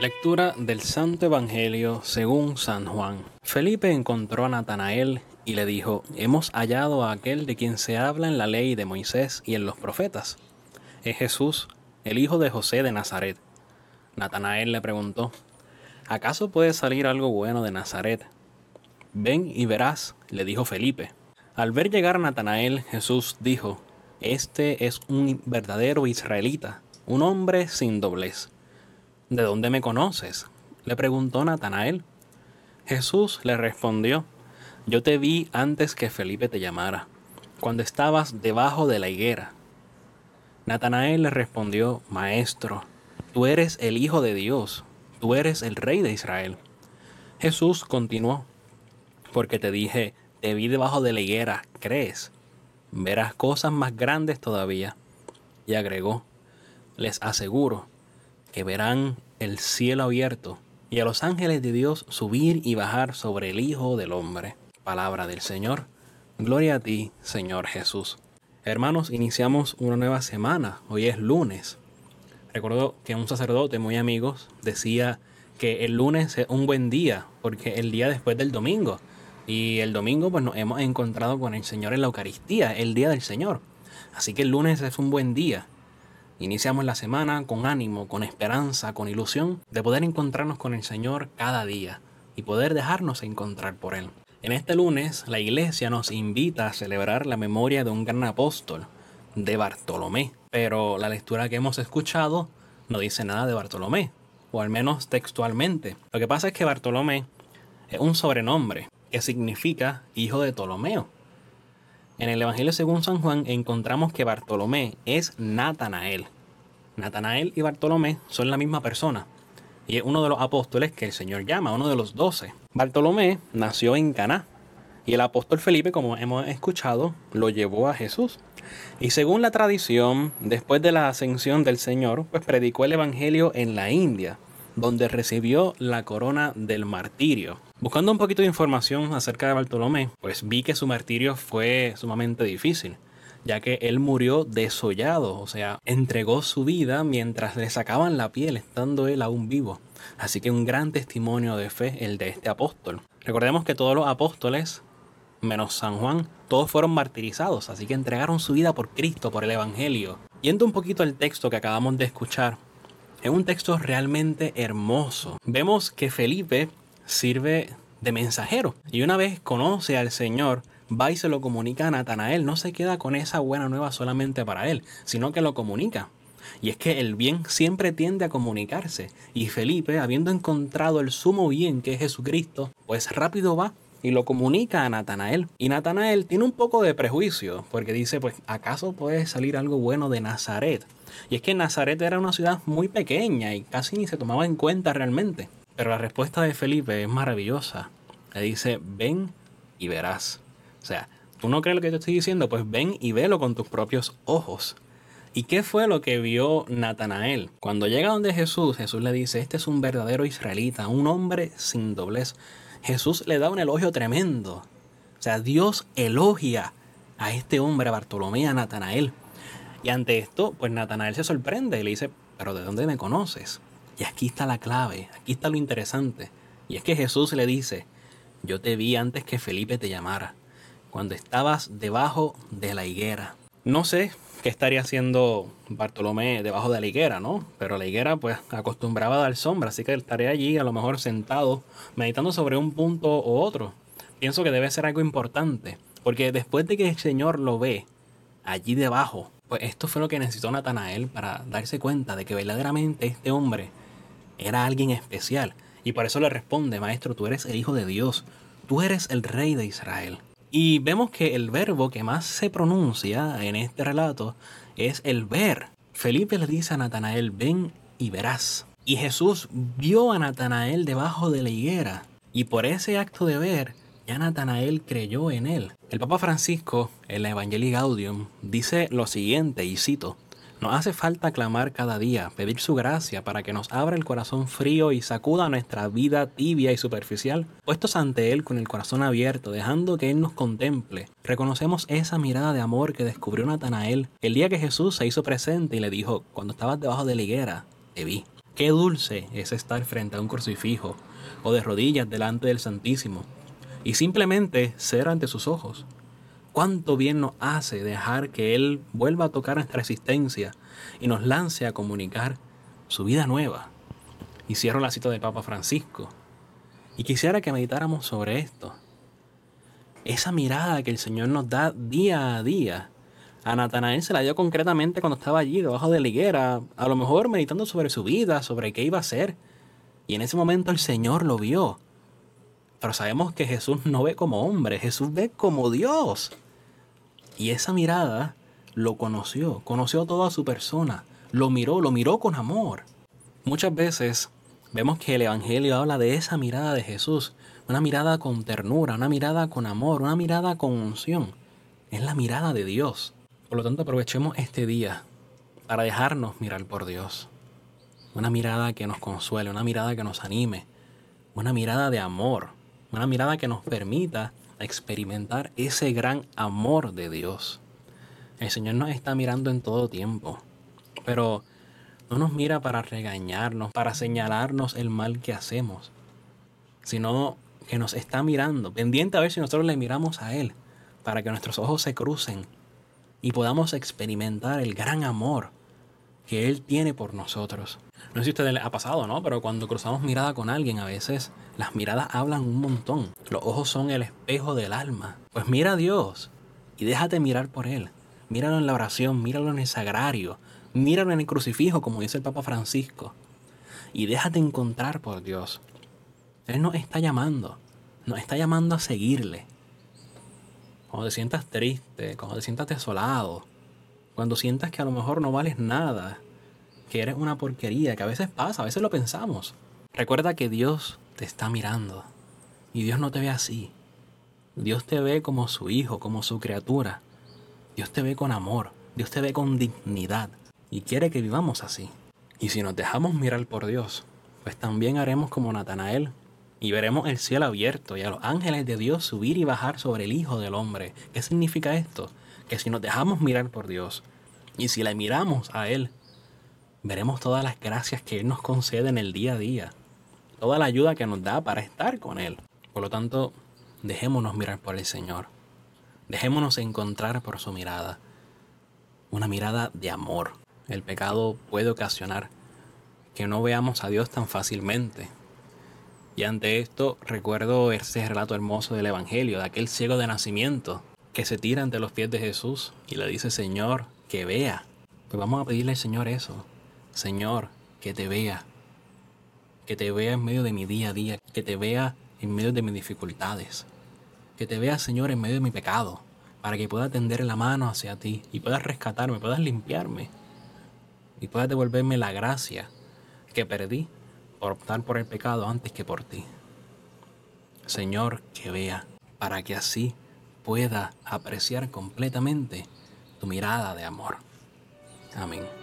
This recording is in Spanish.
Lectura del Santo Evangelio según San Juan. Felipe encontró a Natanael y le dijo, Hemos hallado a aquel de quien se habla en la ley de Moisés y en los profetas. Es Jesús, el hijo de José de Nazaret. Natanael le preguntó, ¿acaso puede salir algo bueno de Nazaret? Ven y verás, le dijo Felipe. Al ver llegar a Natanael, Jesús dijo, Este es un verdadero israelita, un hombre sin doblez ¿De dónde me conoces? le preguntó Natanael. Jesús le respondió, Yo te vi antes que Felipe te llamara, cuando estabas debajo de la higuera. Natanael le respondió, Maestro, tú eres el Hijo de Dios, tú eres el Rey de Israel. Jesús continuó, porque te dije, te vi debajo de la higuera, ¿crees? Verás cosas más grandes todavía. Y agregó, les aseguro, que verán el cielo abierto y a los ángeles de Dios subir y bajar sobre el Hijo del Hombre. Palabra del Señor. Gloria a ti, Señor Jesús. Hermanos, iniciamos una nueva semana. Hoy es lunes. Recuerdo que un sacerdote muy amigos decía que el lunes es un buen día porque el día después del domingo. Y el domingo pues nos hemos encontrado con el Señor en la Eucaristía, el día del Señor. Así que el lunes es un buen día. Iniciamos la semana con ánimo, con esperanza, con ilusión de poder encontrarnos con el Señor cada día y poder dejarnos encontrar por Él. En este lunes, la iglesia nos invita a celebrar la memoria de un gran apóstol, de Bartolomé. Pero la lectura que hemos escuchado no dice nada de Bartolomé, o al menos textualmente. Lo que pasa es que Bartolomé es un sobrenombre que significa hijo de Ptolomeo. En el Evangelio según San Juan encontramos que Bartolomé es Natanael. Natanael y Bartolomé son la misma persona y es uno de los apóstoles que el Señor llama, uno de los doce. Bartolomé nació en Caná y el apóstol Felipe, como hemos escuchado, lo llevó a Jesús. Y según la tradición, después de la ascensión del Señor, pues predicó el Evangelio en la India, donde recibió la corona del martirio. Buscando un poquito de información acerca de Bartolomé, pues vi que su martirio fue sumamente difícil, ya que él murió desollado, o sea, entregó su vida mientras le sacaban la piel estando él aún vivo. Así que un gran testimonio de fe el de este apóstol. Recordemos que todos los apóstoles, menos San Juan, todos fueron martirizados, así que entregaron su vida por Cristo, por el Evangelio. Yendo un poquito al texto que acabamos de escuchar, es un texto realmente hermoso. Vemos que Felipe sirve de mensajero. Y una vez conoce al Señor, va y se lo comunica a Natanael. No se queda con esa buena nueva solamente para él, sino que lo comunica. Y es que el bien siempre tiende a comunicarse. Y Felipe, habiendo encontrado el sumo bien que es Jesucristo, pues rápido va y lo comunica a Natanael. Y Natanael tiene un poco de prejuicio, porque dice, pues, ¿acaso puede salir algo bueno de Nazaret? Y es que Nazaret era una ciudad muy pequeña y casi ni se tomaba en cuenta realmente. Pero la respuesta de Felipe es maravillosa. Le dice, ven y verás. O sea, ¿tú no crees lo que te estoy diciendo? Pues ven y velo con tus propios ojos. ¿Y qué fue lo que vio Natanael? Cuando llega donde Jesús, Jesús le dice, este es un verdadero israelita, un hombre sin doblez. Jesús le da un elogio tremendo. O sea, Dios elogia a este hombre, Bartolomé, a Natanael. Y ante esto, pues Natanael se sorprende y le dice, pero ¿de dónde me conoces? Y aquí está la clave, aquí está lo interesante. Y es que Jesús le dice, yo te vi antes que Felipe te llamara, cuando estabas debajo de la higuera. No sé qué estaría haciendo Bartolomé debajo de la higuera, ¿no? Pero la higuera pues acostumbraba a dar sombra, así que estaría allí a lo mejor sentado, meditando sobre un punto u otro. Pienso que debe ser algo importante, porque después de que el Señor lo ve allí debajo, pues esto fue lo que necesitó Natanael para darse cuenta de que verdaderamente este hombre era alguien especial. Y por eso le responde, Maestro, tú eres el Hijo de Dios, tú eres el Rey de Israel. Y vemos que el verbo que más se pronuncia en este relato es el ver. Felipe le dice a Natanael, ven y verás. Y Jesús vio a Natanael debajo de la higuera. Y por ese acto de ver, ya Natanael creyó en él. El Papa Francisco, en la Evangelii Gaudium, dice lo siguiente, y cito, nos hace falta clamar cada día, pedir su gracia para que nos abra el corazón frío y sacuda nuestra vida tibia y superficial. Puestos ante Él con el corazón abierto, dejando que Él nos contemple, reconocemos esa mirada de amor que descubrió Natanael el día que Jesús se hizo presente y le dijo, cuando estabas debajo de la higuera, te vi. Qué dulce es estar frente a un crucifijo o de rodillas delante del Santísimo y simplemente ser ante sus ojos. Cuánto bien nos hace dejar que Él vuelva a tocar nuestra existencia y nos lance a comunicar su vida nueva. Y cierro la cita de Papa Francisco. Y quisiera que meditáramos sobre esto. Esa mirada que el Señor nos da día a día. A Natanael se la dio concretamente cuando estaba allí debajo de la higuera, a lo mejor meditando sobre su vida, sobre qué iba a hacer. Y en ese momento el Señor lo vio pero sabemos que Jesús no ve como hombre, Jesús ve como Dios. Y esa mirada lo conoció, conoció toda su persona, lo miró, lo miró con amor. Muchas veces vemos que el Evangelio habla de esa mirada de Jesús, una mirada con ternura, una mirada con amor, una mirada con unción. Es la mirada de Dios. Por lo tanto, aprovechemos este día para dejarnos mirar por Dios. Una mirada que nos consuele, una mirada que nos anime, una mirada de amor, una mirada que nos permita experimentar ese gran amor de Dios. El Señor nos está mirando en todo tiempo, pero no nos mira para regañarnos, para señalarnos el mal que hacemos, sino que nos está mirando, pendiente a ver si nosotros le miramos a Él, para que nuestros ojos se crucen y podamos experimentar el gran amor que Él tiene por nosotros. No sé si a ustedes ha pasado, ¿no? Pero cuando cruzamos mirada con alguien, a veces las miradas hablan un montón. Los ojos son el espejo del alma. Pues mira a Dios y déjate mirar por Él. Míralo en la oración, míralo en el sagrario, míralo en el crucifijo, como dice el Papa Francisco. Y déjate encontrar por Dios. Él nos está llamando, nos está llamando a seguirle. Cuando te sientas triste, cuando te sientas desolado, cuando sientas que a lo mejor no vales nada, que eres una porquería, que a veces pasa, a veces lo pensamos. Recuerda que Dios te está mirando y Dios no te ve así. Dios te ve como su hijo, como su criatura. Dios te ve con amor, Dios te ve con dignidad y quiere que vivamos así. Y si nos dejamos mirar por Dios, pues también haremos como Natanael y veremos el cielo abierto y a los ángeles de Dios subir y bajar sobre el Hijo del Hombre. ¿Qué significa esto? Que si nos dejamos mirar por Dios y si le miramos a Él, veremos todas las gracias que Él nos concede en el día a día, toda la ayuda que nos da para estar con Él. Por lo tanto, dejémonos mirar por el Señor, dejémonos encontrar por su mirada, una mirada de amor. El pecado puede ocasionar que no veamos a Dios tan fácilmente. Y ante esto recuerdo ese relato hermoso del Evangelio, de aquel ciego de nacimiento que se tira ante los pies de Jesús y le dice, Señor, que vea. Pues vamos a pedirle al Señor eso, Señor, que te vea, que te vea en medio de mi día a día, que te vea en medio de mis dificultades, que te vea, Señor, en medio de mi pecado, para que pueda tender la mano hacia ti y puedas rescatarme, puedas limpiarme. Y puedas devolverme la gracia que perdí por optar por el pecado antes que por ti. Señor, que vea, para que así pueda apreciar completamente tu mirada de amor. Amén.